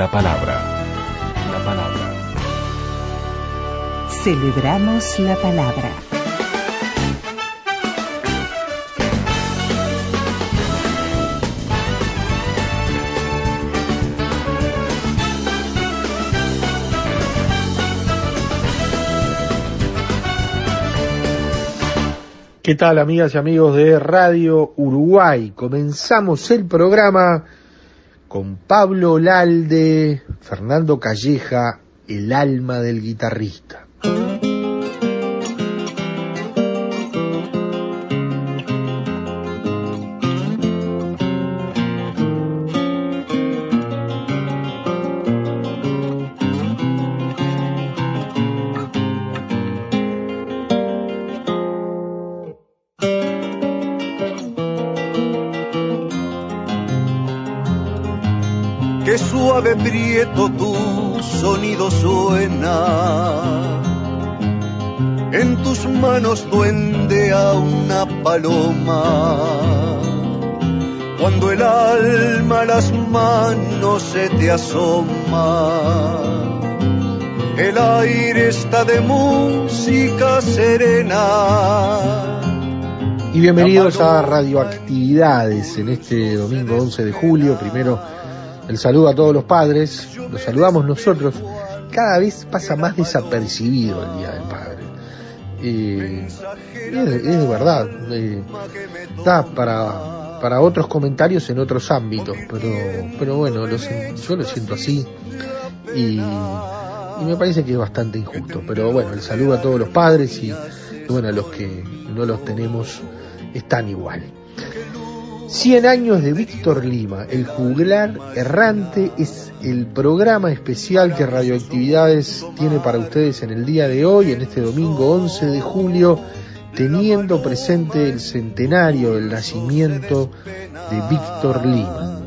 La palabra. La palabra. Celebramos la palabra. ¿Qué tal amigas y amigos de Radio Uruguay? Comenzamos el programa con Pablo Lalde, Fernando Calleja, el alma del guitarrista. Tu sonido suena. En tus manos duende a una paloma. Cuando el alma a las manos se te asoma. El aire está de música serena. Y bienvenidos a Radioactividades en este domingo 11 de julio, primero el saludo a todos los padres, los saludamos nosotros. Cada vez pasa más desapercibido el Día del Padre. Eh, es, de verdad. Eh, para, para otros comentarios en otros ámbitos, pero, pero bueno, yo lo siento así y, me parece que es bastante injusto. Pero bueno, el saludo a todos los padres y, y bueno, a los que no los tenemos están igual. 100 años de Víctor Lima, el juglar errante, es el programa especial que Radioactividades tiene para ustedes en el día de hoy, en este domingo 11 de julio, teniendo presente el centenario del nacimiento de Víctor Lima.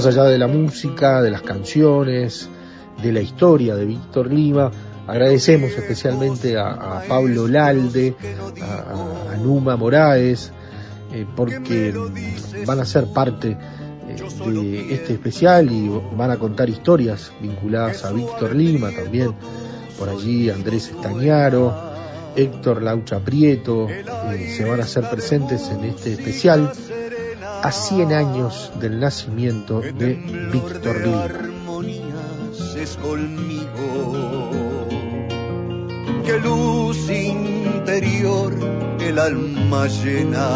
Más allá de la música, de las canciones, de la historia de Víctor Lima, agradecemos especialmente a, Pablo Lalde, a, Numa Moraes, eh, porque van a ser parte eh, de este especial y van a contar historias vinculadas a Víctor Lima también, por allí Andrés Estañaro, Héctor Laucha Prieto, eh, se van a hacer presentes en este especial a 100 años del nacimiento de Víctor conmigo, que luz interior el alma llena,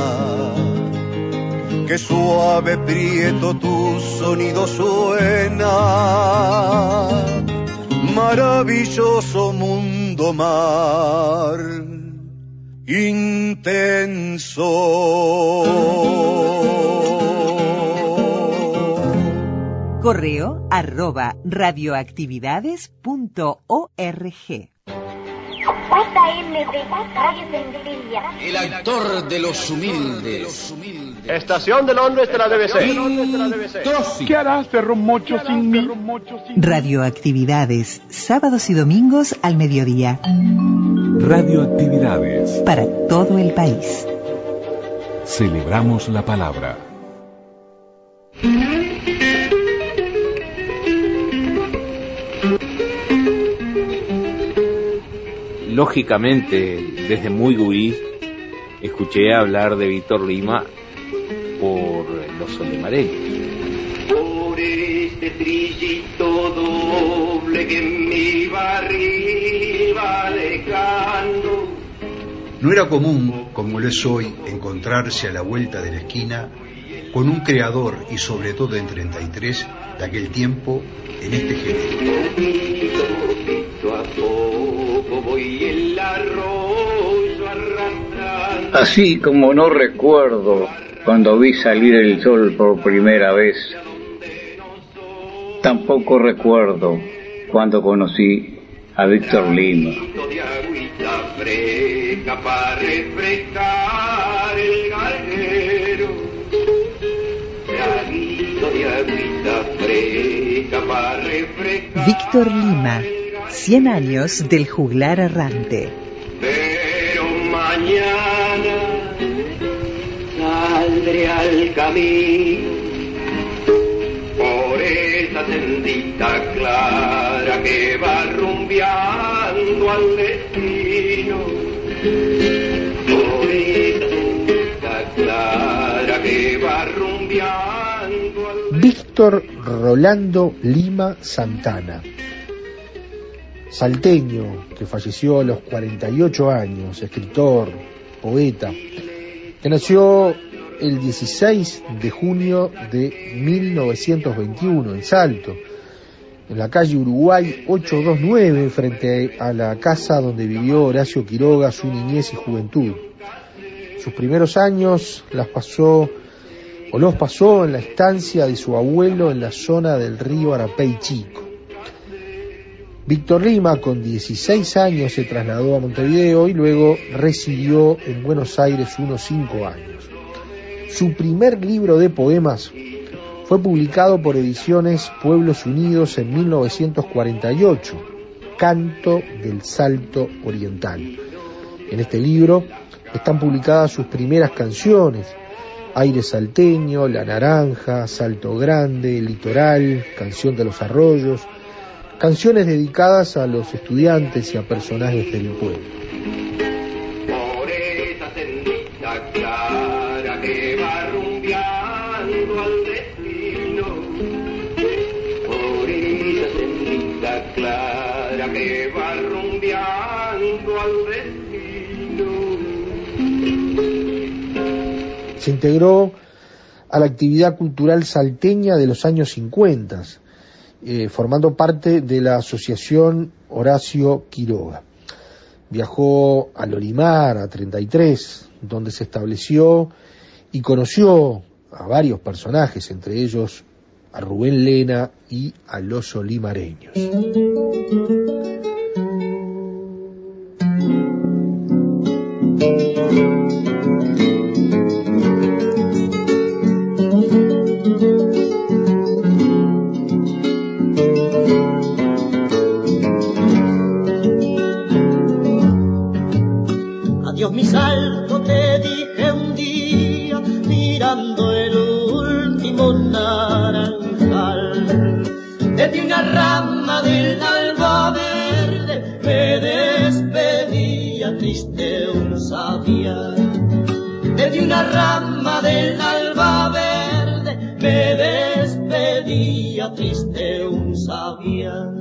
que suave prieto tu sonido suena, maravilloso mundo mar intenso. Correo arroba radioactividades.org. El actor de los humildes. Estación de Londres de la BBC. ¿Qué harás, perro mocho, sin mí? Radioactividades, sábados y domingos al mediodía. Radioactividades. Para todo el país. Celebramos la palabra. lógicamente, desde muy gurí, escuché hablar de Víctor Lima por los solimareños. Por este trillito doble que mi barriga No era común, como lo es hoy, encontrarse a la vuelta de la esquina con un creador y sobre todo en 33 de aquel tiempo en este género. Así como no recuerdo cuando vi salir el sol por primera vez, tampoco recuerdo cuando conocí a Víctor Lima. Víctor Lima, 100 años del juglar errante. Al camino. Por esa sendita clara que va rumbeando al destino. Por esa sendita clara que va rumbeando al Víctor Rolando Lima Santana, salteño que falleció a los 48 años, escritor, poeta, que nació el 16 de junio de 1921 en Salto, en la calle Uruguay 829, frente a la casa donde vivió Horacio Quiroga su niñez y juventud. Sus primeros años las pasó o los pasó en la estancia de su abuelo en la zona del río Arapey Chico. Víctor Lima, con 16 años, se trasladó a Montevideo y luego residió en Buenos Aires unos 5 años. Su primer libro de poemas fue publicado por Ediciones Pueblos Unidos en 1948, Canto del Salto Oriental. En este libro están publicadas sus primeras canciones, Aire Salteño, La Naranja, Salto Grande, Litoral, Canción de los Arroyos, canciones dedicadas a los estudiantes y a personajes del pueblo. Se integró a la actividad cultural salteña de los años 50, eh, formando parte de la asociación Horacio Quiroga. Viajó a Lorimar, a 33, donde se estableció y conoció a varios personajes, entre ellos a Rubén Lena y a los olimareños. Desde una rama del alba verde me despedía triste un sabía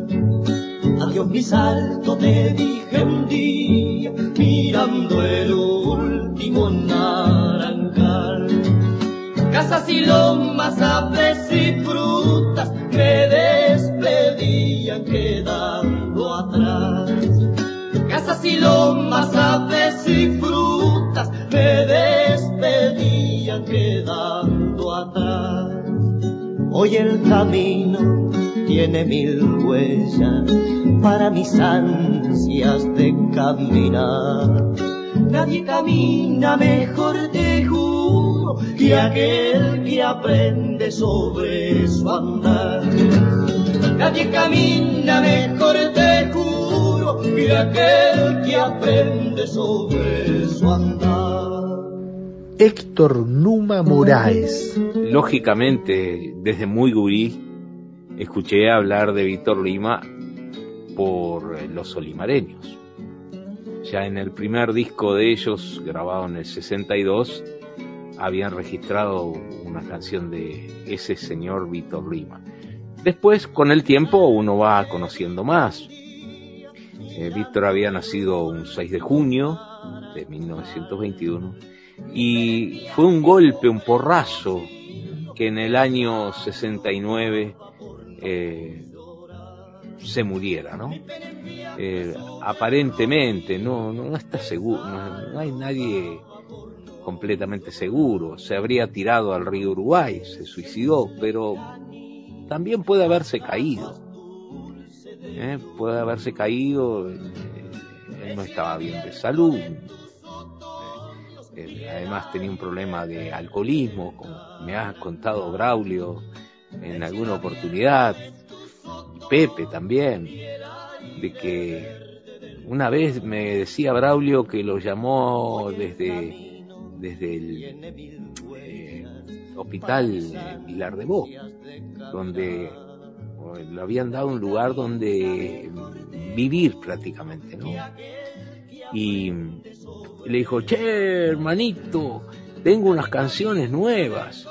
Adiós mi salto te dije un día mirando el último naranjal. Casas y lomas, aves y frutas me despedían quedando atrás. Casas y lomas, aves y Hoy el camino tiene mil huellas para mis ansias de caminar. Nadie camina mejor, te juro, que aquel que aprende sobre su andar. Nadie camina mejor, te juro, que aquel que aprende sobre su andar. Héctor Numa Moraes. Lógicamente, desde muy gurí, escuché hablar de Víctor Lima por los olimareños. Ya en el primer disco de ellos, grabado en el 62, habían registrado una canción de ese señor Víctor Lima. Después, con el tiempo, uno va conociendo más. Eh, Víctor había nacido un 6 de junio de 1921 y fue un golpe, un porrazo que en el año 69 eh, se muriera, ¿no? Eh, aparentemente, no, no está seguro, no, hay nadie completamente seguro. Se habría tirado al río Uruguay, se suicidó, pero también puede haberse caído. ¿eh? Puede haberse caído, él no estaba bien de salud, además tenía un problema de alcoholismo, como me ha contado Braulio en alguna oportunidad, Pepe también, de que una vez me decía Braulio que lo llamó desde, desde el eh, hospital Pilar de Bo, donde le habían dado un lugar donde vivir prácticamente, ¿no? Y le dijo, che, hermanito, tengo unas canciones nuevas.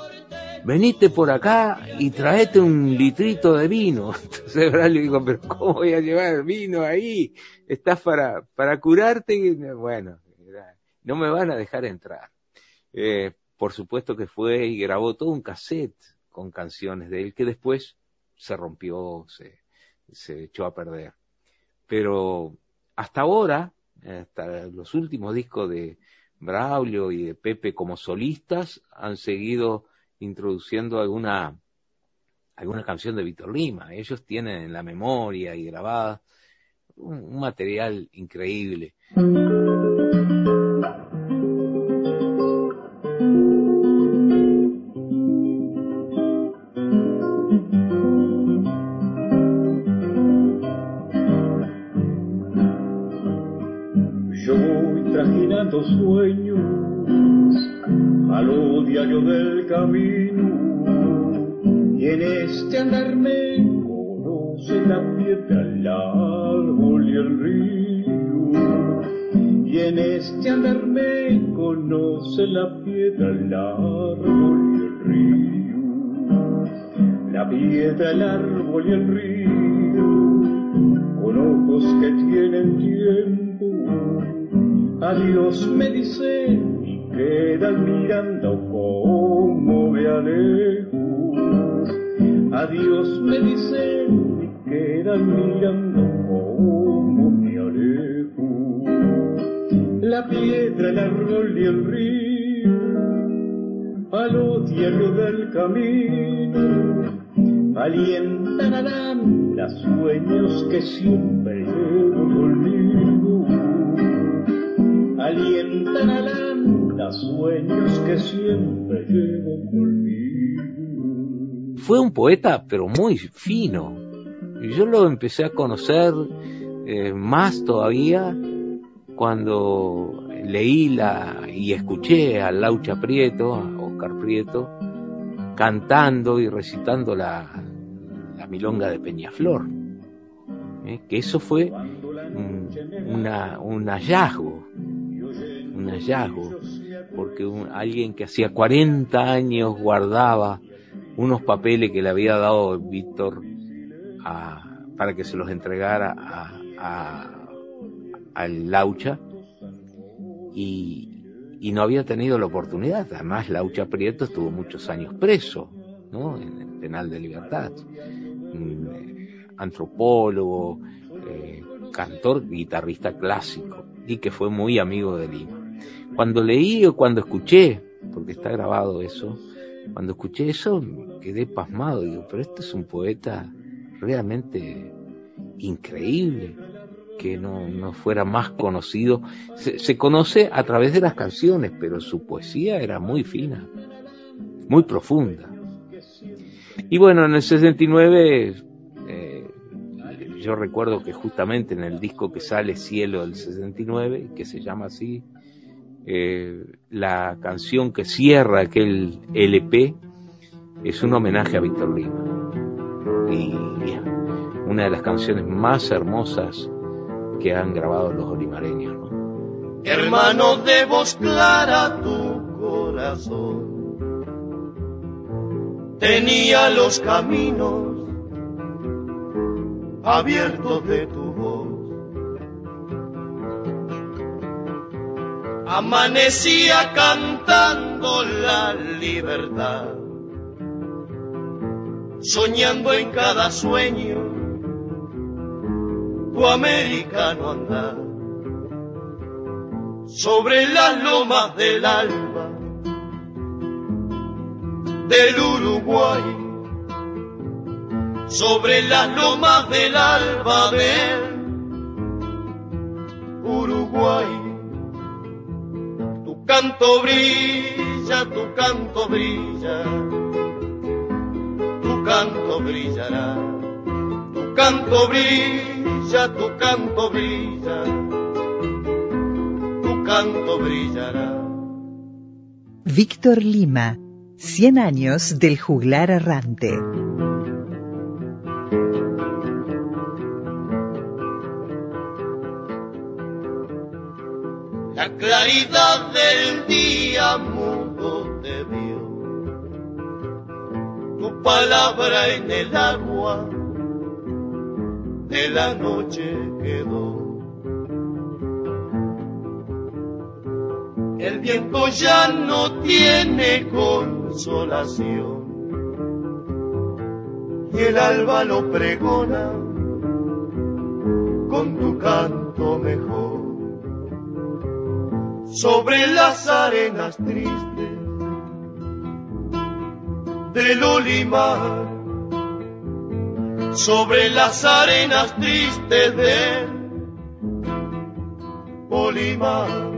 Venite por acá y traete un litrito de vino. Entonces Braulio dijo, pero ¿cómo voy a llevar vino ahí? ¿Estás para, para curarte? Bueno, no me van a dejar entrar. Eh, por supuesto que fue y grabó todo un cassette con canciones de él que después se rompió, se, se echó a perder. Pero hasta ahora, hasta los últimos discos de Braulio y de Pepe como solistas han seguido introduciendo alguna alguna canción de Víctor Lima. Ellos tienen en la memoria y grabada un, material increíble. Sueños. A lo diario del camino. Y en este andar me conoce la piedra, el árbol y el río. Y en este andar me conoce la piedra, el árbol y el río. La piedra, el árbol y el río. Con ojos que tienen tiempo Adiós me dicen y quedan mirando como me alejo. Adiós me dicen y quedan mirando como me alejo. La piedra, el árbol y el río, a lo del camino, alientan a las sueños que siempre llevo conmigo alientan sueños que siempre llevo conmigo. Fue un poeta, pero muy fino. Yo lo empecé a conocer eh, más todavía cuando leí la y escuché a Laucha Prieto, a Oscar Prieto, cantando y recitando la, la milonga de Peñaflor. Eh, que eso fue un, una, un hallazgo un hallazgo, porque alguien que hacía 40 años guardaba unos papeles que le había dado Víctor para que se los entregara a, al Laucha y, no había tenido la oportunidad. Además, Laucha Prieto estuvo muchos años preso, ¿no? En el penal de libertad. antropólogo, eh, cantor, guitarrista clásico y que fue muy amigo de Lima. Cuando leí o cuando escuché, porque está grabado eso, cuando escuché eso quedé pasmado, digo, pero este es un poeta realmente increíble, que no, no fuera más conocido. Se, se, conoce a través de las canciones, pero su poesía era muy fina, muy profunda. Y bueno, en el 69, eh, yo recuerdo que justamente en el disco que sale Cielo del 69, que se llama así, la canción que cierra aquel LP es un homenaje a Víctor Lima. Y una de las canciones más hermosas que han grabado los olimareños. Hermano de voz clara tu corazón tenía los caminos abiertos de tu amanecía cantando la libertad soñando en cada sueño tu americano andar. Sobre las lomas del alba del Uruguay sobre las lomas del alba del Uruguay tu canto brilla tu canto brilla tu canto brillará tu canto brilla tu canto brilla tu canto brillará Víctor Lima 100 años del juglar errante. Claridad del día mudo te vio. Tu palabra en el agua de la noche quedó. El viento ya no tiene consolación y el alba lo pregona con tu canto mejor sobre las arenas tristes del Olimar sobre las arenas tristes del Olimar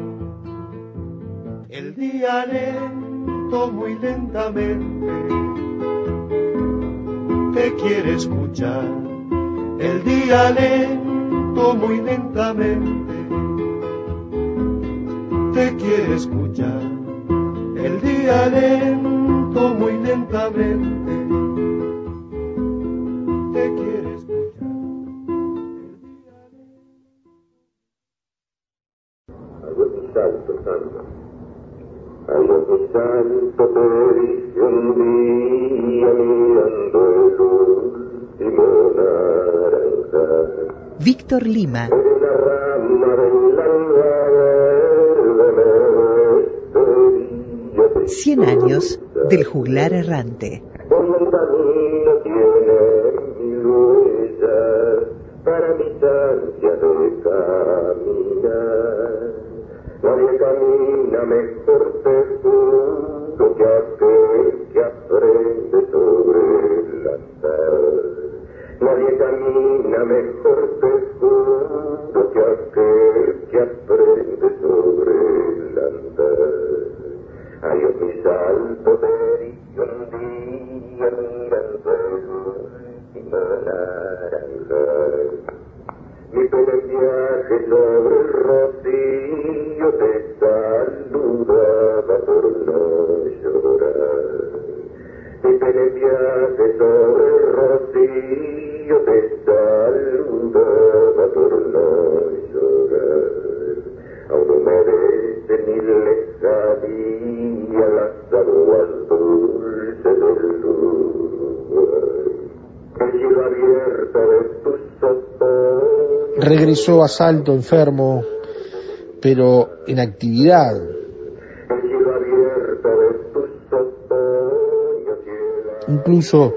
el día lento, muy lentamente, te quiere escuchar. El día lento, muy lentamente, te quiere escuchar. El día lento, muy lentamente, te quiere escuchar. Día mirando. Víctor Lima, 100 años del juglar errante. Regresó a Salto enfermo, pero en actividad. Incluso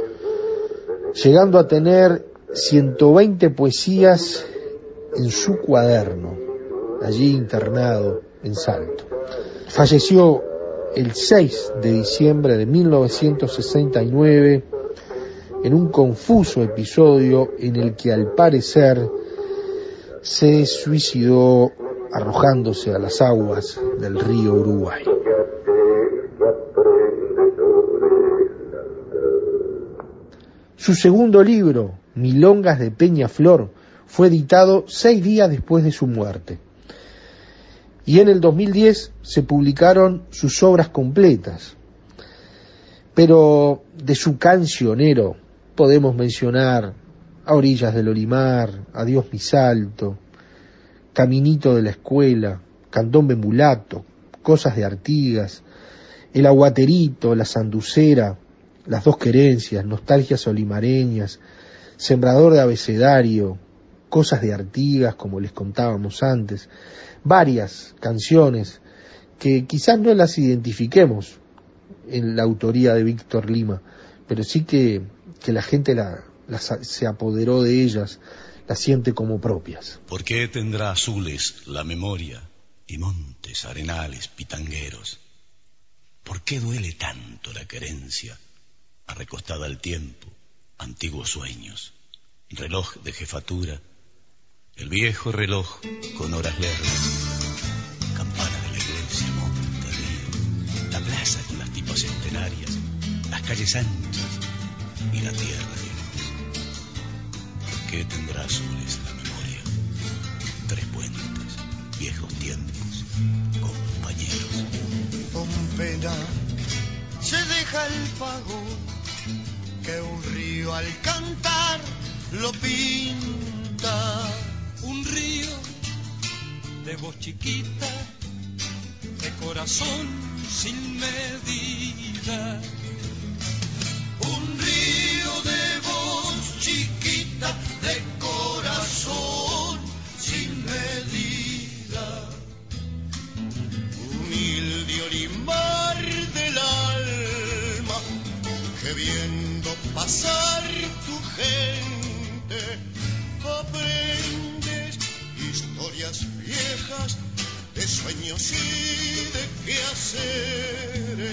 llegando a tener 120 poesías en su cuaderno, allí internado en Salto. Falleció el 6 de diciembre de 1969 en un confuso episodio en el que al parecer se suicidó arrojándose a las aguas del río Uruguay. Su segundo libro, Milongas de Peña Flor, fue editado seis días después de su muerte. Y en el 2010 se publicaron sus obras completas. Pero de su cancionero podemos mencionar A orillas del Olimar, Adiós mi salto, Caminito de la escuela, Candombe mulato, Cosas de Artigas, El aguaterito, La sanducera, Las dos querencias, Nostalgias olimareñas, Sembrador de abecedario, Cosas de Artigas, como les contábamos antes, varias canciones que quizás no las identifiquemos en la autoría de Víctor Lima, pero sí que, que la gente la, se apoderó de ellas, las siente como propias. ¿Por qué tendrá azules la memoria y montes, arenales, pitangueros? ¿Por qué duele tanto la querencia, arrecostada al tiempo, antiguos sueños, reloj de jefatura, el viejo reloj con horas lerdas, campana de la iglesia, monte, la plaza con las tipas centenarias, las calles anchas y la tierra de luz. ¿Por qué tendrá azules la memoria? Tres puentes, viejos tiempos, compañeros. Con pena se deja el pago que un río al cantar lo pinta. Un río de voz chiquita, de corazón sin medida. Un río de viejas de sueños y de quehaceres.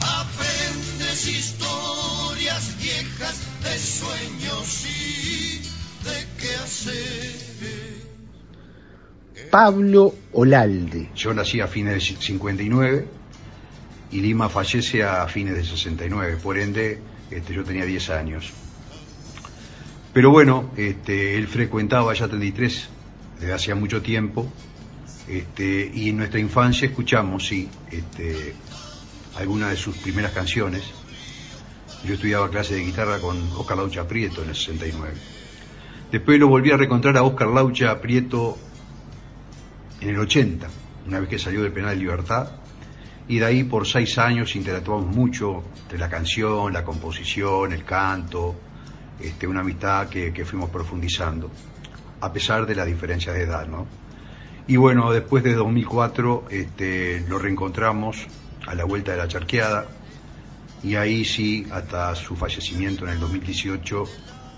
Aprendes historias viejas de sueños y de quehaceres. Pablo Olalde. Yo nací a fines de 59 y Lima fallece a fines de 69, por ende este, yo tenía 10 años. Pero bueno, este, él frecuentaba ya 33 desde hacía mucho tiempo este, y en nuestra infancia escuchamos, sí, este, algunas de sus primeras canciones. Yo estudiaba clase de guitarra con Oscar Laucha Prieto en el 69. Después lo volví a reencontrar a Oscar Laucha Prieto en el 80, una vez que salió del penal de libertad, y de ahí por seis años interactuamos mucho entre la canción, la composición, el canto, este, una amistad que, que fuimos profundizando, a pesar de las diferencias de edad, ¿no? Y bueno, después de 2004 este, lo reencontramos a la vuelta de la charqueada y ahí sí, hasta su fallecimiento en el 2018,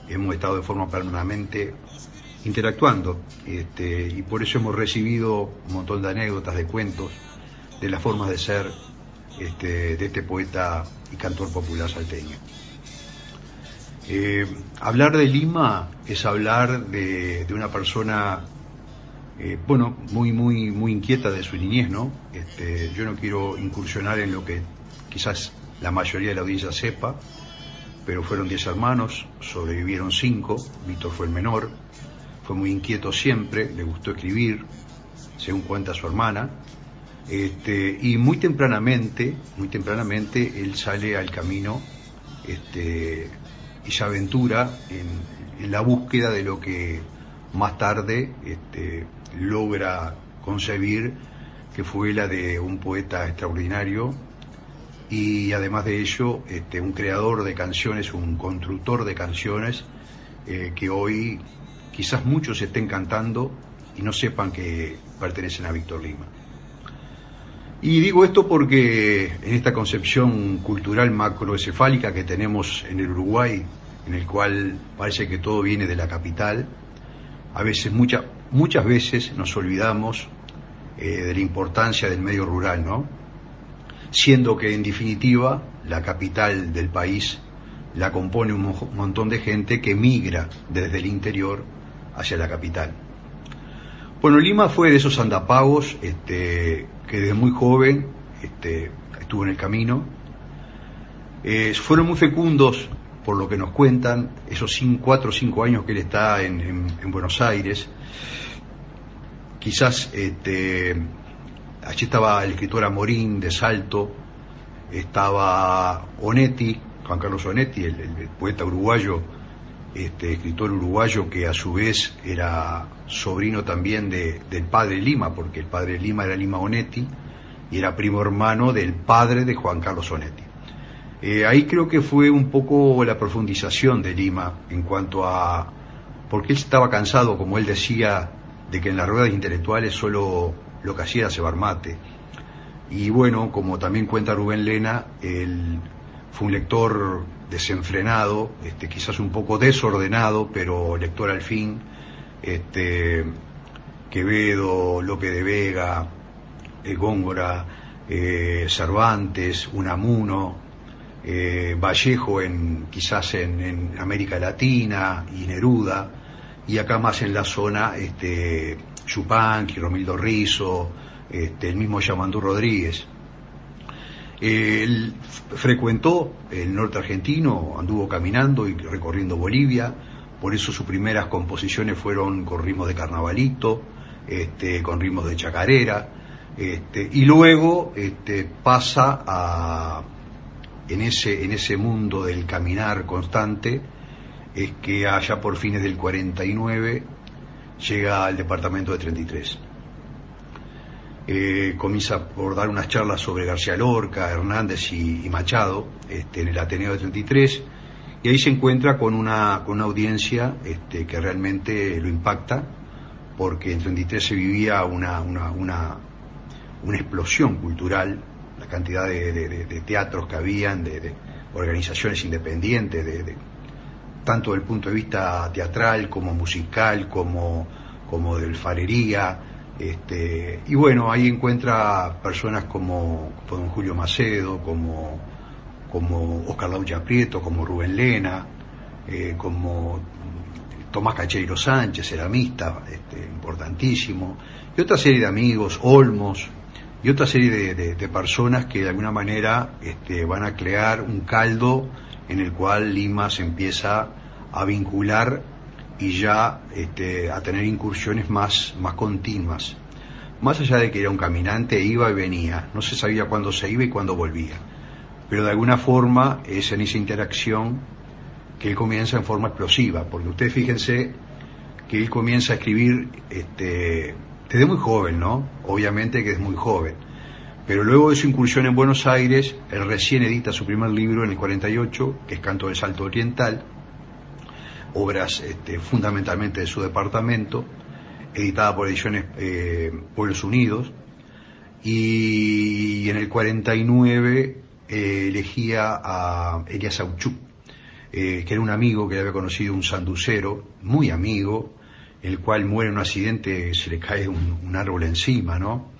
hemos estado de forma permanente interactuando este, y por eso hemos recibido un montón de anécdotas, de cuentos, de las formas de ser este, de este poeta y cantor popular salteño. Eh, hablar de Lima es hablar de, una persona, eh, bueno, muy, muy, muy inquieta de su niñez, ¿no? Este, yo no quiero incursionar en lo que quizás la mayoría de la audiencia sepa, pero fueron diez hermanos, sobrevivieron cinco, Víctor fue el menor, fue muy inquieto siempre, le gustó escribir, según cuenta su hermana, este, y muy tempranamente, muy tempranamente, él sale al camino este, y se aventura en, en, la búsqueda de lo que más tarde este, logra concebir, que fue la de un poeta extraordinario y además de ello, este, un creador de canciones, un constructor de canciones eh, que hoy quizás muchos estén cantando y no sepan que pertenecen a Víctor Lima. Y digo esto porque en esta concepción cultural macroencefálica que tenemos en el Uruguay, en el cual parece que todo viene de la capital, a veces, mucha, muchas veces nos olvidamos eh, de la importancia del medio rural, ¿no? Siendo que en definitiva la capital del país la compone un montón de gente que migra desde el interior hacia la capital. Bueno, Lima fue de esos andapagos este, que desde muy joven este, estuvo en el camino. Eh, fueron muy fecundos, por lo que nos cuentan, esos cinco, cuatro o cinco años que él está en, en, en Buenos Aires. Quizás este, allí estaba el escritor Amorín de Salto, estaba Onetti, Juan Carlos Onetti, el poeta uruguayo, este escritor uruguayo que a su vez era sobrino también de, del padre Lima, porque el padre Lima era Lima Onetti y era primo hermano del padre de Juan Carlos Onetti. Eh, ahí creo que fue un poco la profundización de Lima en cuanto a, porque él estaba cansado, como él decía, de que en las ruedas intelectuales solo lo que hacía era cebar mate. Y bueno, como también cuenta Rubén Lena, él fue un lector desenfrenado, este, quizás un poco desordenado, pero lector al fin. Este, Quevedo, López de Vega, eh, Góngora, eh, Cervantes, Unamuno, eh, Vallejo en, quizás en, América Latina y Neruda, y acá más en la zona este, Chupanqui, Romildo Rizo, este, el mismo Yamandú Rodríguez. Él frecuentó el norte argentino, anduvo caminando y recorriendo Bolivia, por eso sus primeras composiciones fueron con ritmos de carnavalito, este, con ritmos de chacarera, este, y luego este, pasa a, en ese, en ese mundo del caminar constante, es que allá por fines del 49 llega al departamento de 33. Eh, comienza por dar unas charlas sobre García Lorca, Hernández y, Machado este, en el Ateneo de 33 y ahí se encuentra con una, con una audiencia este, que realmente lo impacta porque en 33 se vivía una, una, una, una explosión cultural, la cantidad de, teatros que habían, de, organizaciones independientes, de, tanto del punto de vista teatral como musical, como, como del farería. Este, y bueno, ahí encuentra personas como, don Julio Macedo, como, como Oscar Laucha Prieto, como Rubén Lena, eh, como Tomás Cacheiro Sánchez, ceramista, este, importantísimo, y otra serie de amigos, Olmos, y otra serie de, personas que de alguna manera este, van a crear un caldo en el cual Lima se empieza a vincular y ya este, a tener incursiones más, más continuas. Más allá de que era un caminante, iba y venía, no se sabía cuándo se iba y cuándo volvía. Pero de alguna forma es en esa interacción que él comienza en forma explosiva, porque ustedes fíjense que él comienza a escribir este, desde muy joven, ¿no? Obviamente que es muy joven. Pero luego de su incursión en Buenos Aires, él recién edita su primer libro en el 48, que es Canto del Salto Oriental, obras este, fundamentalmente de su departamento, editada por Ediciones eh, Pueblos Unidos, y en el 49 eh, elegía a Elias Auchuk eh, que era un amigo que había conocido, un sanducero, muy amigo, el cual muere en un accidente, se le cae un, árbol encima, ¿no?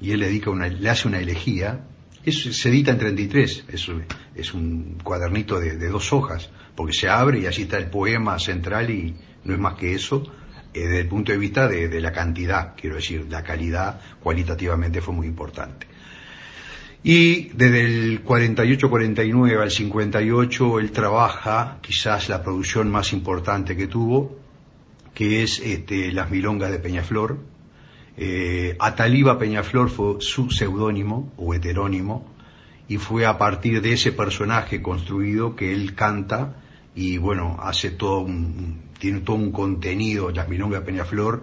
Y él le, dedica una, le hace una elegía. Eso se edita en 33, es, es un cuadernito de, dos hojas, porque se abre y allí está el poema central y no es más que eso, eh, desde el punto de vista de, la cantidad, quiero decir, la calidad cualitativamente fue muy importante. Y desde el 48-49 al 58 él trabaja quizás la producción más importante que tuvo, que es este, Las Milongas de Peñaflor. Eh, Ataliba Peñaflor fue su seudónimo o heterónimo y fue a partir de ese personaje construido que él canta y bueno, hace todo un, tiene todo un contenido, de Peñaflor,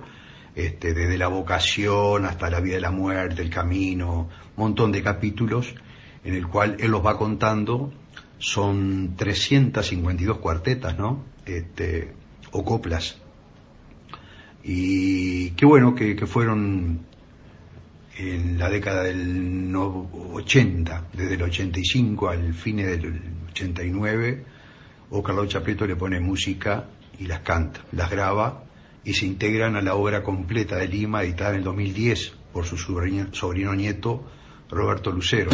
este, desde la vocación hasta la vida y la muerte, el camino, montón de capítulos en el cual él los va contando, son 352 cuartetas, ¿no? Este, o coplas. Y qué bueno que, fueron en la década del 80, desde el 85 al fin del 89, o Carlos Chapeto le pone música y las canta, las graba y se integran a la obra completa de Lima editada en el 2010 por su sobrino, nieto Roberto Lucero.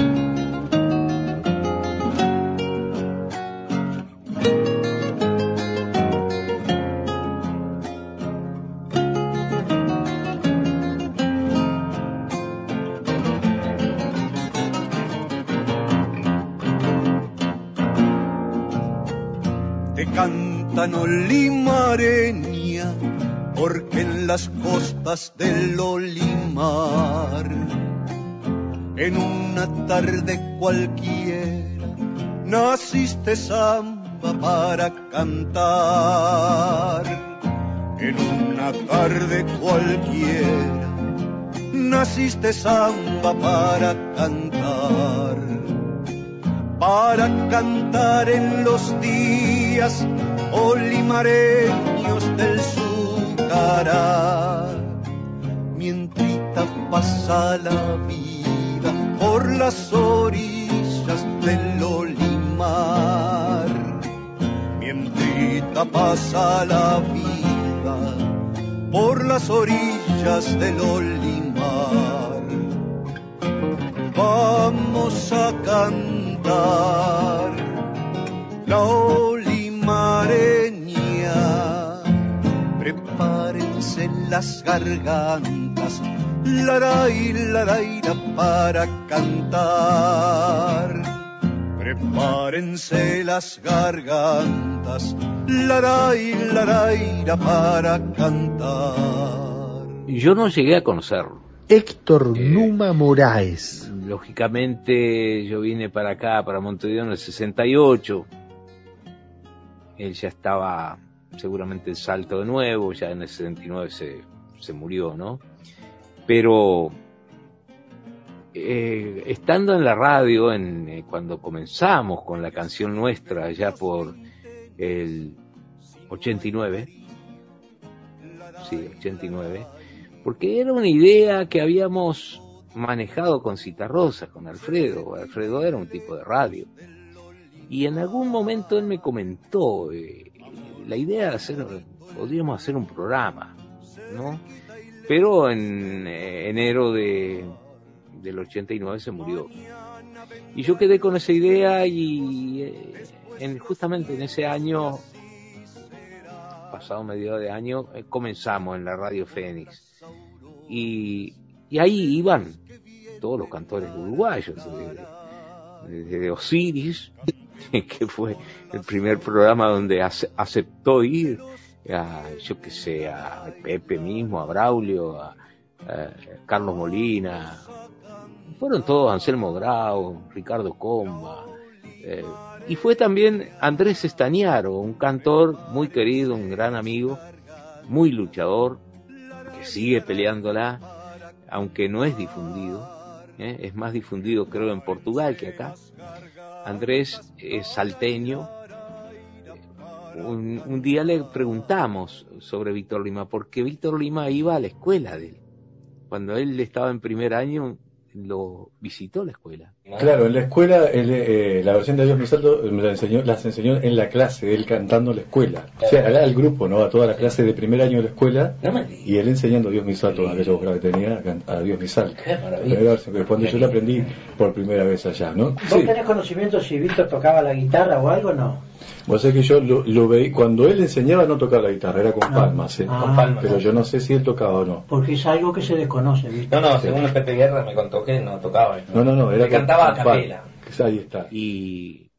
Del Olimar, en una tarde cualquiera, naciste samba para cantar. En una tarde cualquiera, naciste samba para cantar. Para cantar en los días olimareños del sur lenta pasa la vida por las orillas del Olimar. Bien lenta pasa la vida por las orillas del Olimar. Vamos a cantar la olimareña. Prepare Prepárense las gargantas, la y la para cantar Prepárense las gargantas, la y la para cantar. Yo no llegué a conocerlo. Héctor Numa Moraes. Lógicamente yo vine para acá, para Montevideo en el 68. Él ya estaba seguramente en salto de nuevo, ya en el 69 se, se murió, ¿no? Pero eh, estando en la radio, en, eh, cuando comenzamos con la canción nuestra, ya por el 89, sí, 89, porque era una idea que habíamos manejado con Citarrosa, con Alfredo. Alfredo era un tipo de radio. Y en algún momento él me comentó eh, la idea de hacer, podríamos hacer un programa, ¿no? Pero en enero de del 89 se murió. Y yo quedé con esa idea y eh, en, justamente en ese año, pasado medio de año, eh, comenzamos en la Radio Fénix. Y, y, ahí iban todos los cantores uruguayos, de Osiris, que fue el primer programa donde aceptó ir, a, yo que sé, a Pepe mismo, a Braulio, a Carlos Molina, fueron todos Anselmo Grau, Ricardo Comba, eh, y fue también Andrés Estañaro, un cantor muy querido, un gran amigo, muy luchador, que sigue peleándola, aunque no es difundido, ¿eh? es más difundido creo en Portugal que acá. Andrés es salteño. Un, un día le preguntamos sobre Víctor Lima, porque Víctor Lima iba a la escuela de él. Cuando él estaba en primer año, lo visitó la escuela. Claro, en la escuela eh, la versión de Dios mi salto me la enseñó, las enseñó en la clase, él cantando en la escuela. O sea, al grupo, ¿no? A toda la clase de primer año de la escuela y él enseñando Dios mi salto, aquello que tenía, a Dios mi salto. Cuando yo lo aprendí por primera vez allá, ¿no? ¿Vos tenés conocimiento si Víctor tocaba la guitarra o algo no? Vos sabés que yo lo, veí, cuando él enseñaba no tocaba la guitarra, era con ah. palmas, ¿eh? Ah. pero yo no sé si él tocaba o no. Porque es algo que se desconoce, ¿viste? No, no, según el Pepe Guerra me contó que no tocaba. No, no, no, era cantaba a capela. Ahí está. Y,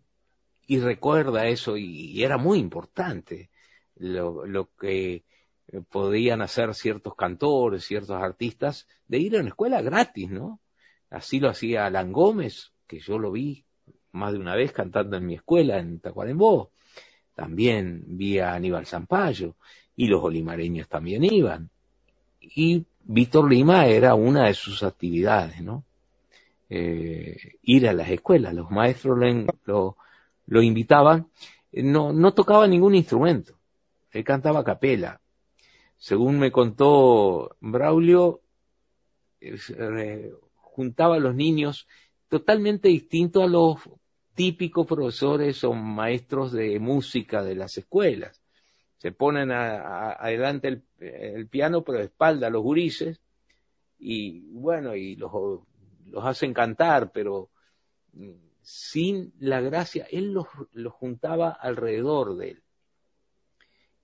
y recuerda eso, y, era muy importante lo, lo que podían hacer ciertos cantores, ciertos artistas, de ir a una escuela gratis, ¿no? Así lo hacía Alan Gómez, que yo lo vi más de una vez cantando en mi escuela en Tacuarembó. También vi a Aníbal Zampayo y los olimareños también iban. Y Víctor Lima era una de sus actividades, ¿no? Eh, ir a las escuelas, los maestros lo, lo, invitaban, no, no tocaba ningún instrumento, él cantaba a capela. Según me contó Braulio, juntaba a los niños totalmente distinto a los típicos profesores o maestros de música de las escuelas. Se ponen adelante el, piano, pero de espalda a los gurises, y bueno, y los, los hacen cantar, pero mm, sin la gracia, él los, los juntaba alrededor de él.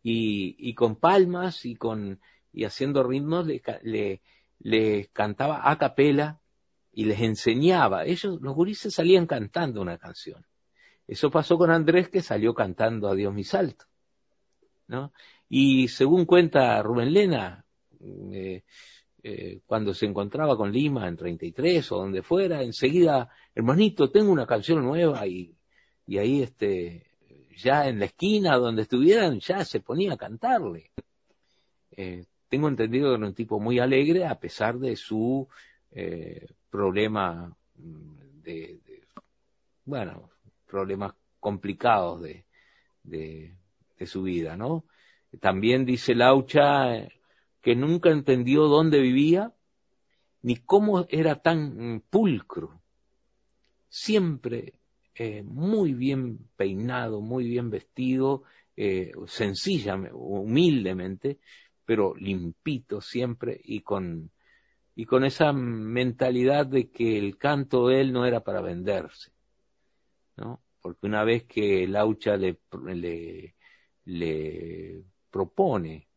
Y, y, con palmas y con y haciendo ritmos le, le, le cantaba a capela y les enseñaba. Ellos, los gurises salían cantando una canción. Eso pasó con Andrés que salió cantando a Dios mi salto. ¿no? Y según cuenta Rubén Lena, eh, eh, cuando se encontraba con Lima en 33 o donde fuera, enseguida, hermanito, tengo una canción nueva y, y ahí este, ya en la esquina donde estuvieran, ya se ponía a cantarle. Eh, tengo entendido que era un tipo muy alegre a pesar de su eh, problema mm, de, bueno, problemas complicados de, de, su vida, ¿no? También dice Laucha que nunca entendió dónde vivía ni cómo era tan pulcro. Siempre eh, muy bien peinado, muy bien vestido eh, sencilla, humildemente, pero limpito siempre y con, y con esa mentalidad de que el canto de él no era para venderse, ¿no? Porque una vez que Laucha le, le, le propone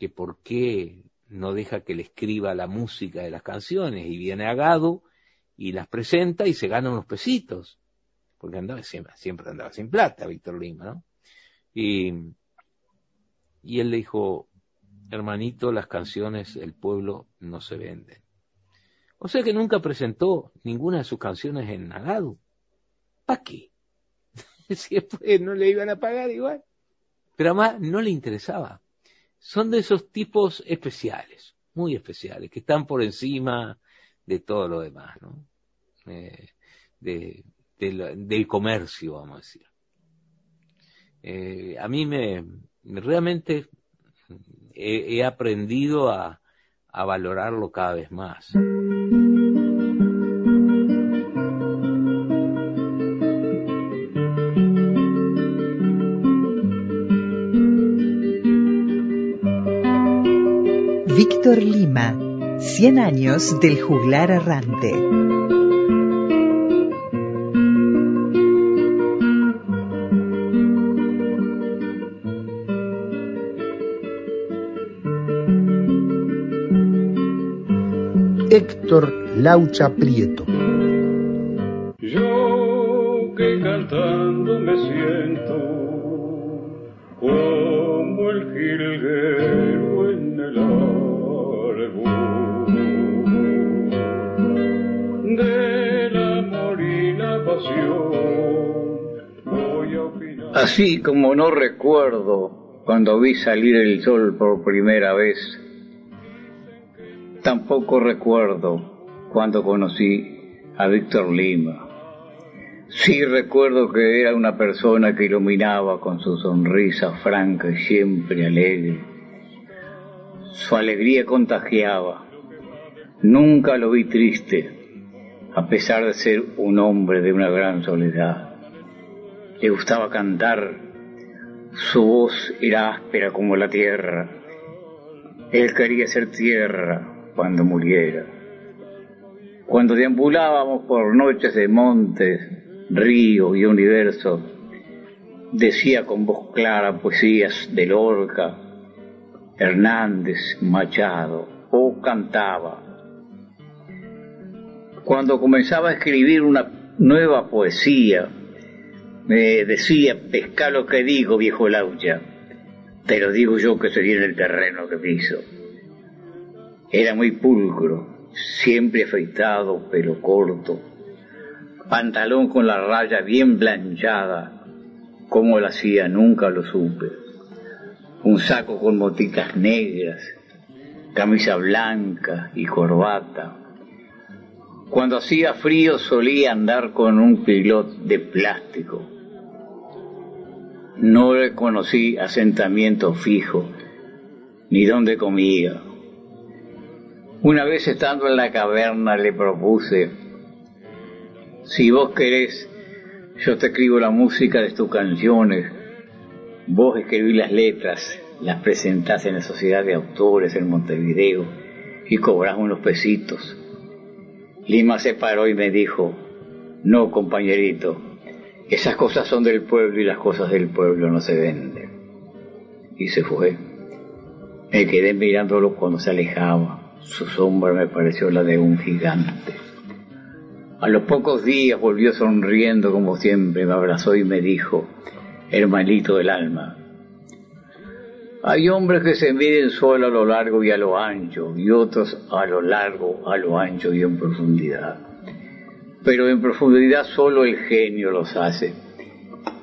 que por qué no deja que le escriba la música de las canciones y viene a Gado y las presenta y se gana unos pesitos, porque andaba siempre, siempre andaba sin plata Víctor Lima, ¿no? Y, y él le dijo, hermanito, las canciones del pueblo no se venden. O sea que nunca presentó ninguna de sus canciones en Nagado. ¿Para qué? si después no le iban a pagar igual. Pero además no le interesaba. Son de esos tipos especiales, muy especiales, que están por encima de todo lo demás, ¿no? Eh, de, del comercio, vamos a decir. Eh, a mí me realmente he, aprendido a, a valorarlo cada vez más. 100 años del juglar errante. Héctor Laucha Prieto. Así como no recuerdo cuando vi salir el sol por primera vez Tampoco recuerdo cuando conocí a Víctor Lima. Sí recuerdo que era una persona que iluminaba con su sonrisa franca y siempre alegre. Su alegría contagiaba. Nunca lo vi triste, a pesar de ser un hombre de una gran soledad. Le gustaba cantar. Su voz era áspera como la tierra. Él quería ser tierra, cuando muriera. Cuando deambulábamos por noches de montes, ríos y universo, decía con voz clara poesías de Lorca, Hernández, Machado, o cantaba. Cuando comenzaba a escribir una nueva poesía, me decía, pesca lo que digo, viejo Laucha, te lo digo yo que sería en el terreno que piso. Era muy pulcro, siempre afeitado, pelo corto, pantalón con la raya bien planchada, como lo hacía nunca lo supe, un saco con motitas negras, camisa blanca y corbata. Cuando hacía frío solía andar con un pilot de plástico. No le conocí asentamiento fijo, ni dónde comía una vez estando en la caverna le propuse, si vos querés, yo te escribo la música de tus canciones, vos escribís las letras, las presentás en la Sociedad de Autores en Montevideo y cobrás unos pesitos. Lima se paró y me dijo, no compañerito, esas cosas son del pueblo y las cosas del pueblo no se venden. Y se fue. Me quedé mirándolo cuando se alejaba. Su sombra me pareció la de un gigante. A los pocos días volvió sonriendo como siempre, me abrazó y me dijo, hermanito del alma, hay hombres que se miden solo a lo largo y a lo ancho, y otros a lo largo, a lo ancho y en profundidad. Pero en profundidad solo el genio los hace.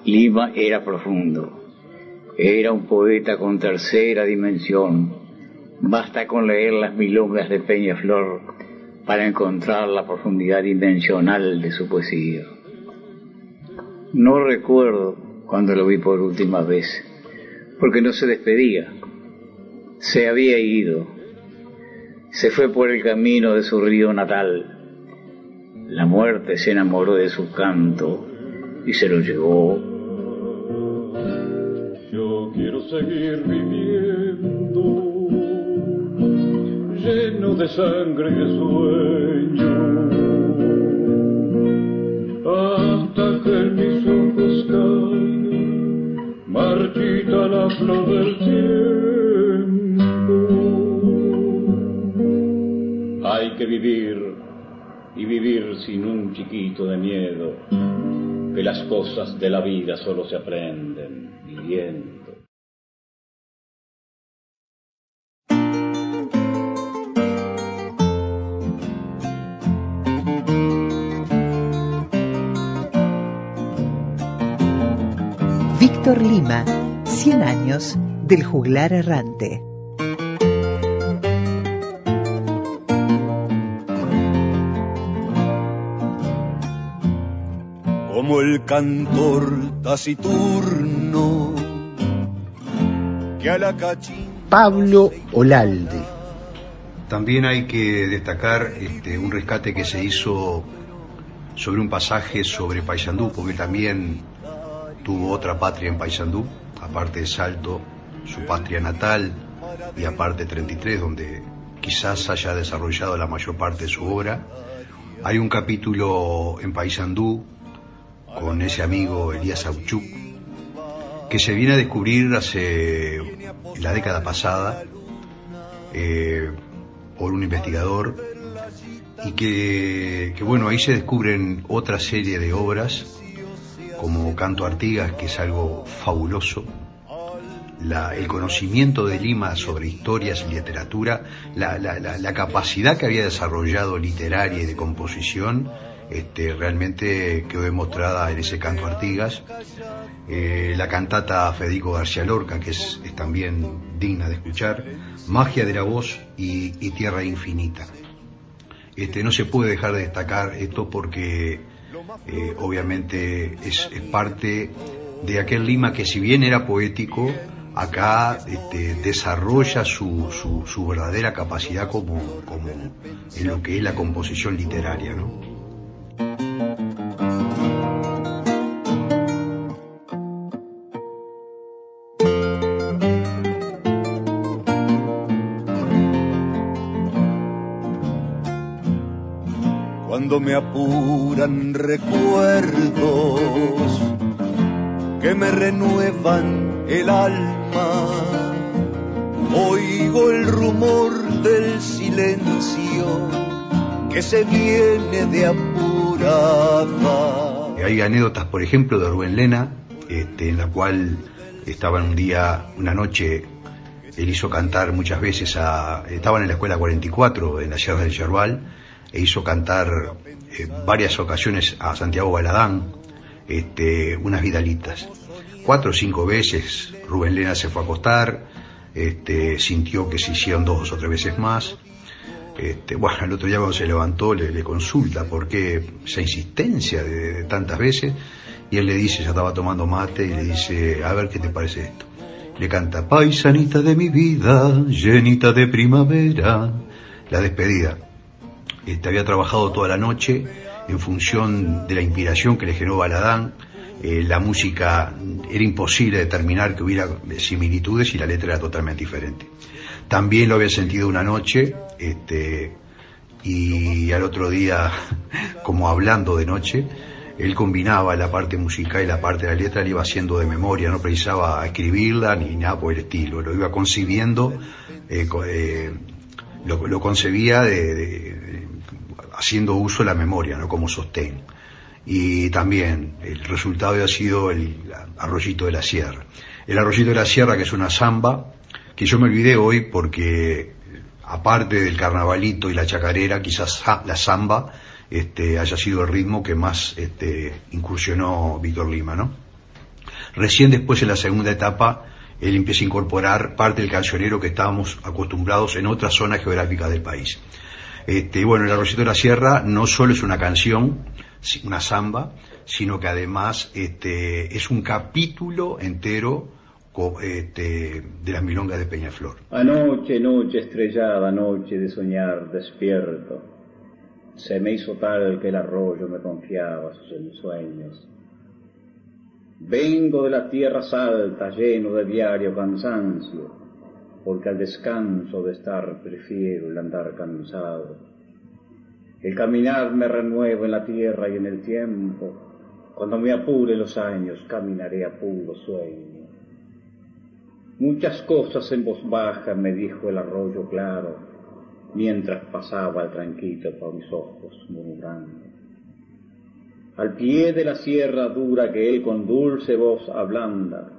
Lima era profundo. Era un poeta con tercera dimensión, Basta con leer las milongas de Peñaflor para encontrar la profundidad dimensional de su poesía. No recuerdo cuando lo vi por última vez, porque no se despedía. Se había ido. Se fue por el camino de su río natal. La muerte se enamoró de su canto y se lo llevó seguir viviendo, lleno de sangre y de sueño, hasta que vivir sin un chiquito de miedo, que las cosas de la vida solo se aprenden viviendo. Víctor Lima, 100 años del juglar errante. Como el cantor taciturno que a la cachín Pablo Olalde. También hay que destacar este, un rescate que se hizo sobre un pasaje sobre Paysandú, porque también tuvo otra patria en Paysandú, aparte de Salto, su patria natal, y aparte 33, donde quizás haya desarrollado la mayor parte de su obra. Hay un capítulo en Paysandú con ese amigo Elías Auchuk, que se viene a descubrir hace la década pasada eh, por un investigador y que, bueno, ahí se descubren otra serie de obras como Canto Artigas, que es algo fabuloso, la, el conocimiento de Lima sobre historias y literatura, la, la, la, capacidad que había desarrollado literaria y de composición, este, realmente quedó demostrada en ese canto Artigas. Eh, la cantata Federico García Lorca, que es, también digna de escuchar, Magia de la Voz y, Tierra Infinita. Este, no se puede dejar de destacar esto porque eh, obviamente es, parte de aquel Lima que si bien era poético, acá este, desarrolla su, su, su, verdadera capacidad como, como en lo que es la composición literaria, ¿no? Cuando me apuran recuerdos que me renuevan el alma. Oigo el rumor del silencio que se viene de Hay anécdotas, por ejemplo, de Rubén Lena, este, en la cual estaban un día, una noche, él hizo cantar muchas veces a. Estaban en la escuela 44, en la Sierra del Yerbal, e hizo cantar eh, varias ocasiones a Santiago Baladán este, unas vidalitas. Cuatro o cinco veces Rubén Lena se fue a acostar, este, sintió que se hicieron dos o tres veces más. Este, bueno, el otro día cuando se levantó le, consulta por qué esa insistencia de, de, tantas veces y él le dice, ya estaba tomando mate y le dice, a ver qué te parece esto. Le canta, paisanita de mi vida, llenita de primavera, la despedida. Este, había trabajado toda la noche en función de la inspiración que le generó Baladán. Eh, la música era imposible determinar que hubiera similitudes y la letra era totalmente diferente. También lo había sentido una noche, este, y al otro día, como hablando de noche, él combinaba la parte musical y la parte de la letra, la iba haciendo de memoria, no precisaba escribirla ni nada por el estilo, lo iba concibiendo, eh, eh, lo, lo, concebía de, haciendo uso de la memoria, ¿no? Como sostén. Y también el resultado ha sido el arroyito de la sierra. El arroyito de la sierra, que es una samba, que yo me olvidé hoy porque, aparte del carnavalito y la chacarera, quizás la samba este, haya sido el ritmo que más este, incursionó Víctor Lima, ¿no? Recién después, en la segunda etapa, él empieza a incorporar parte del cancionero que estábamos acostumbrados en otras zonas geográficas del país. Este, bueno, el Arrocito de la Sierra no solo es una canción, una samba, sino que además este, es un capítulo entero este, de las milongas de Peñaflor. Anoche, noche estrellada, noche de soñar despierto, se me hizo tal que el arroyo me confiaba sus ensueños. Vengo de la tierra alta lleno de diario cansancio, porque al descanso de estar prefiero el andar cansado. El caminar me renueva en la tierra y en el tiempo. Cuando me apure los años, caminaré a puro sueño. Muchas cosas en voz baja me dijo el arroyo claro, mientras pasaba el tranquilo por mis ojos murmurando. Al pie de la sierra dura que él con dulce voz ablanda,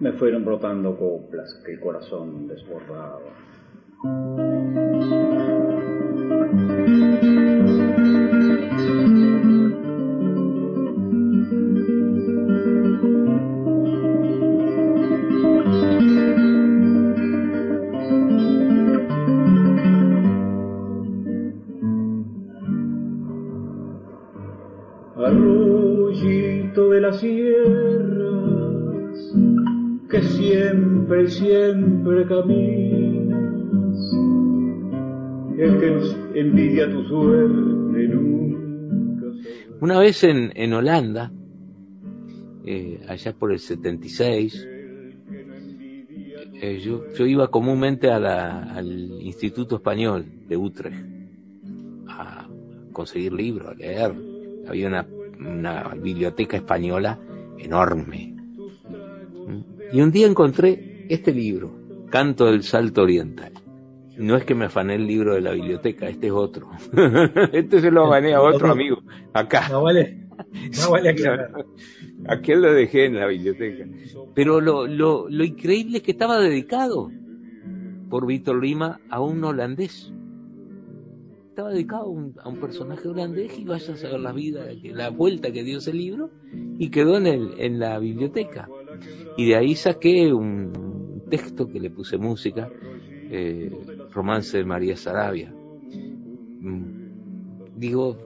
me fueron brotando coplas que el corazón desbordaba. Arroyito de las sierras, que siempre, siempre caminas, el que nos envidia tu suerte nunca Una vez en, en Holanda, eh, allá por el 76, eh, yo, yo iba comúnmente a la- al Instituto Español de Utrecht a conseguir libros, a leer. Había una, una biblioteca española enorme. Y un día encontré este libro, Canto del Salto Oriental. No es que me afané el libro de la biblioteca, este es otro. este se lo afané a otro amigo, acá. No vale, no vale aclarar. Aquel lo dejé en la biblioteca. Pero lo, lo, lo increíble es que estaba dedicado por Víctor Lima a un holandés. Estaba dedicado a un, personaje holandés y vaya a saber la vida, la vuelta que dio ese libro y quedó en, el, en la biblioteca. Y de ahí saqué un texto que le puse música, eh, Romance de María Sarabia. Mm, Digo,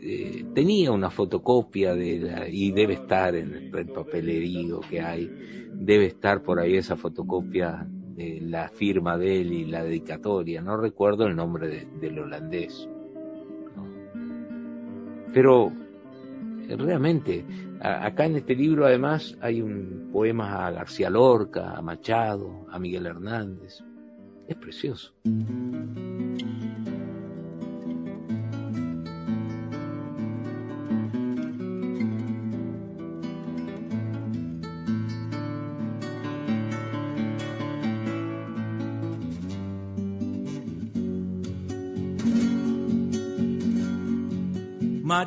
eh, tenía una fotocopia de la, y debe estar en el, el papelerío que hay, debe estar por ahí esa fotocopia de la firma de él y la dedicatoria, no recuerdo el nombre de- del holandés. Pero eh, realmente, acá en este libro además hay un poema a García Lorca, a Machado, a Miguel Hernández. Es precioso.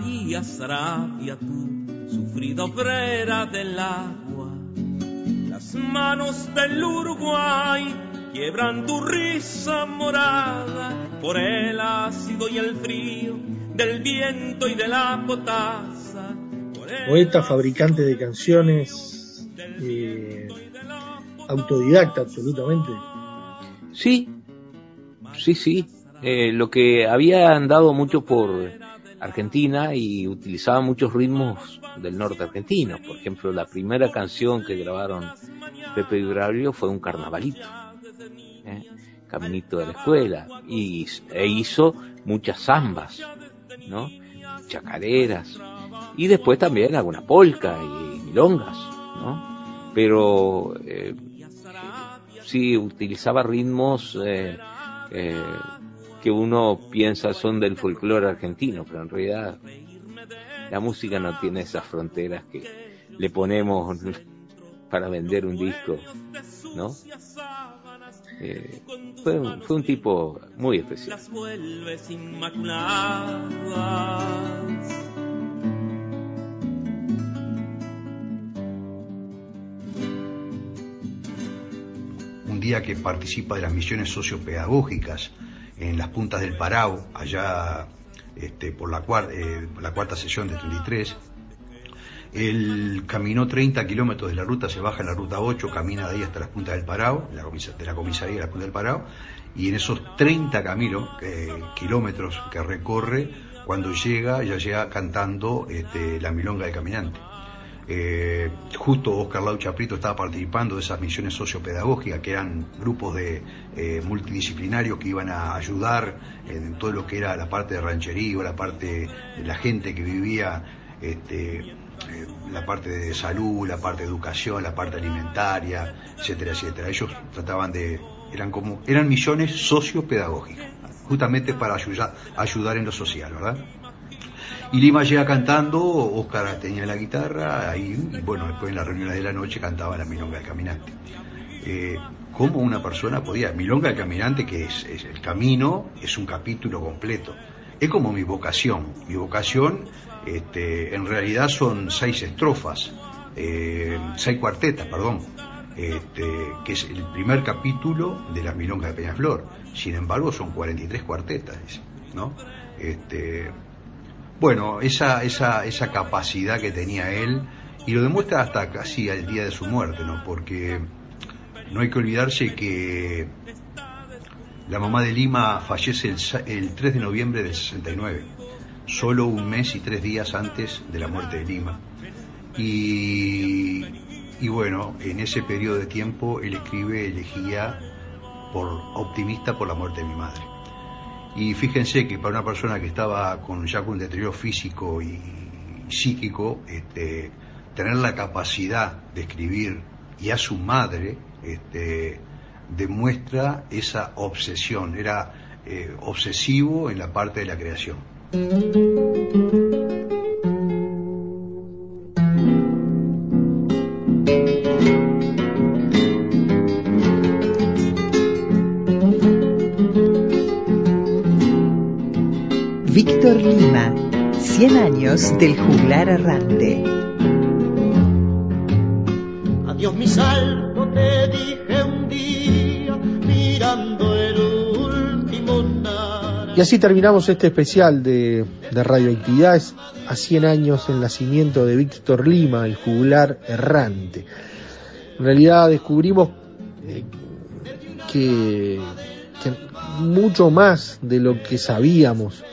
María Sarabia, tú, sufrida obrera del agua, las manos del Uruguay quiebran tu risa morada por el ácido y el frío del viento y de la potasa. Poeta, fabricante de canciones, eh, autodidacta absolutamente. Sí, sí, sí. Eh, lo que había andado mucho por Argentina y utilizaba muchos ritmos del norte argentino. Por ejemplo, la primera canción que grabaron Pepe y fue un carnavalito, ¿eh? Caminito de la Escuela, y, e hizo muchas zambas, ¿no? Chacareras, y después también alguna polca y milongas, ¿no? Pero eh, sí utilizaba ritmos eh, eh, que uno piensa son del folclore argentino, pero en realidad la música no tiene esas fronteras que le ponemos para vender un disco, ¿no? Eh, fue, un, fue un tipo muy especial. las vuelves inmaculadas. un día que participa de las misiones sociopedagógicas en las puntas del Parao, allá este, por la, cuar- eh, la cuarta sesión de 33. Él caminó 30 kilómetros de la ruta, se baja en la ruta 8, camina de ahí hasta las puntas del Parao, la, de la comisaría de la punta del Parao, y en esos 30 caminos, eh, kilómetros que recorre, cuando llega, ya llega cantando este, la milonga del caminante. Eh, justo Oscar Lau Chaprito estaba participando de esas misiones sociopedagógicas, que eran grupos de eh, multidisciplinarios que iban a ayudar en todo lo que era la parte de rancherío, la parte de la gente que vivía este, eh, la parte de salud, la parte de educación, la parte alimentaria, etcétera, etcétera. Ellos trataban de, eran como, eran misiones sociopedagógicas, justamente para ayudar, ayudar en lo social, ¿verdad? Y Lima llega cantando, Oscar tenía la guitarra, ahí, y bueno, después en la reunión de la noche cantaba la Milonga del Caminante. Eh, ¿Cómo una persona podía? Milonga del Caminante, que es, es el camino, es un capítulo completo. Es como mi vocación. Mi vocación, este, en realidad son seis estrofas, eh, seis cuartetas, perdón, este, que es el primer capítulo de la Milonga de Peñaflor. Sin embargo, son 43 cuartetas, ¿no? Este, bueno, esa, esa, esa capacidad que tenía él, y lo demuestra hasta casi al día de su muerte, ¿no? Porque no hay que olvidarse que la mamá de Lima fallece el, el 3 de noviembre del 69, solo un mes y tres días antes de la muerte de Lima. Y, y bueno, en ese periodo de tiempo él escribe elegía por optimista por la muerte de mi madre. Y fíjense que para una persona que estaba con ya con deterioro físico y psíquico, este, tener la capacidad de escribir y a su madre, este, demuestra esa obsesión, era eh, obsesivo en la parte de la creación. Víctor Lima, 100 años del juglar errante. Adiós mi salto te dije un día mirando el último nar. Y así terminamos este especial de, de radioactividades a 100 años del nacimiento de Víctor Lima, el juglar errante. En realidad descubrimos eh, que, que mucho más de lo que sabíamos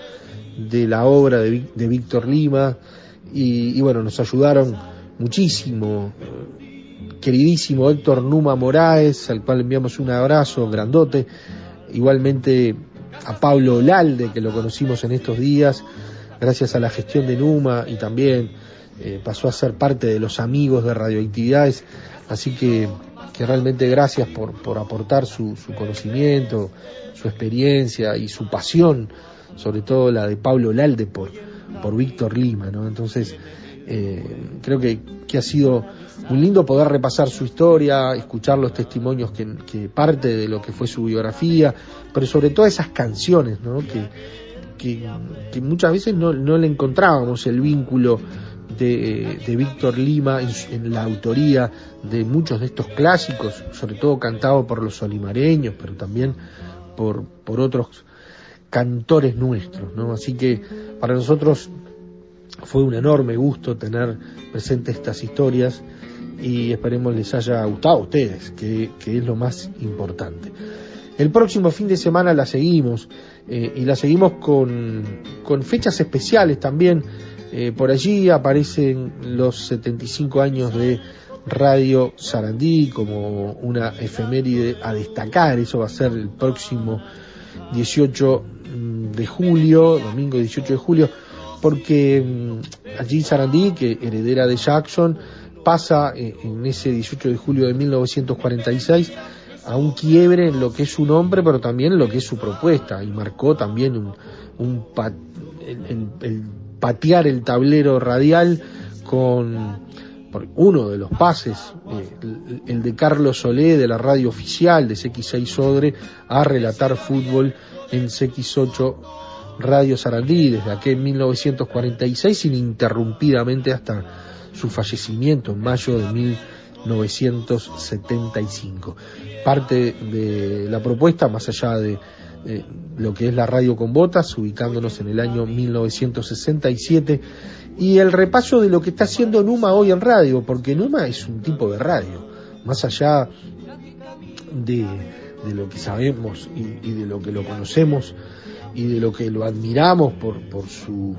de la obra de, de Víctor Lima y, bueno, nos ayudaron muchísimo. Queridísimo Héctor Numa Moraes, al cual enviamos un abrazo grandote. Igualmente a Pablo Olalde, que lo conocimos en estos días, gracias a la gestión de Numa y también eh, pasó a ser parte de los amigos de radioactividades. Así que, que realmente gracias por, por aportar su, su conocimiento, su experiencia y su pasión sobre todo la de Pablo Lalde por, por Víctor Lima, ¿no? Entonces, eh, creo que, que, ha sido un lindo poder repasar su historia, escuchar los testimonios que, que, parte de lo que fue su biografía, pero sobre todo esas canciones, ¿no? Que, que, muchas veces no, no, le encontrábamos el vínculo de, de Víctor Lima en, en, la autoría de muchos de estos clásicos, sobre todo cantado por los olimareños, pero también por, por otros cantores nuestros, ¿no? Así que para nosotros fue un enorme gusto tener presentes estas historias y esperemos les haya gustado a ustedes, que, es lo más importante. El próximo fin de semana la seguimos eh, y la seguimos con, con fechas especiales también. Eh, por allí aparecen los 75 años de Radio Sarandí como una efeméride a destacar. Eso va a ser el próximo 18 de julio, domingo 18 de julio, porque allí Sarandí, que heredera de Jackson, pasa en ese 18 de julio de 1946 a un quiebre en lo que es su nombre, pero también en lo que es su propuesta, y marcó también un, un el, patear el tablero radial con uno de los pases, eh, el, de Carlos Solé de la radio oficial de CX6 Sodre a relatar fútbol en CX8 Radio Sarandí desde aquel 1946 ininterrumpidamente hasta su fallecimiento en mayo de 1975. Parte de la propuesta, más allá de lo que es la radio con botas, ubicándonos en el año 1967, y el repaso de lo que está haciendo Numa hoy en radio, porque Numa es un tipo de radio, más allá de, de lo que sabemos y, de lo que lo conocemos y de lo que lo admiramos por, por su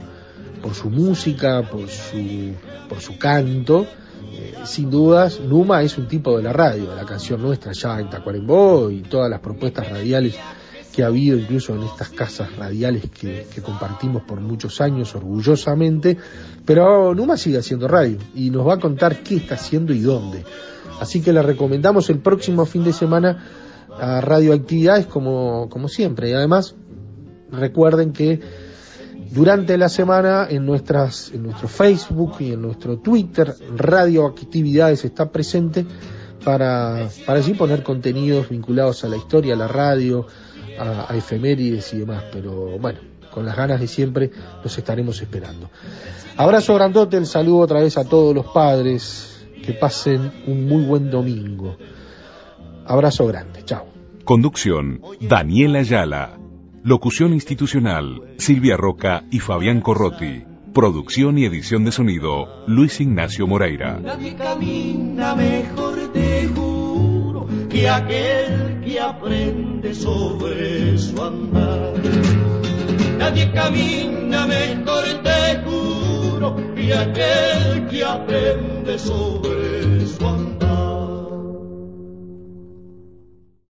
por su música, por su por su canto, eh, sin dudas Numa es un tipo de la radio, la canción nuestra ya en Tacuarembó y todas las propuestas radiales que que ha habido incluso en estas casas radiales que, que, compartimos por muchos años orgullosamente, pero Numa sigue haciendo radio y nos va a contar qué está haciendo y dónde. Así que le recomendamos el próximo fin de semana a Radioactividades como, como siempre y además recuerden que durante la semana en nuestras en nuestro Facebook y en nuestro Twitter Radioactividades está presente para, para así poner contenidos vinculados a la historia, a la radio, a, a efemérides y demás, pero bueno, con las ganas de siempre los estaremos esperando. Abrazo grandote, el saludo otra vez a todos los padres, que pasen un muy buen domingo. Abrazo grande, chao. Conducción, Daniela Ayala. Locución institucional, Silvia Roca y Fabián Corrotti. Producción y edición de sonido, Luis Ignacio Moreira. Nadie camina mejor, te juro, que aquel que aprende sobre su andar. Nadie camina mejor, te juro, que aquel que aprende sobre su andar.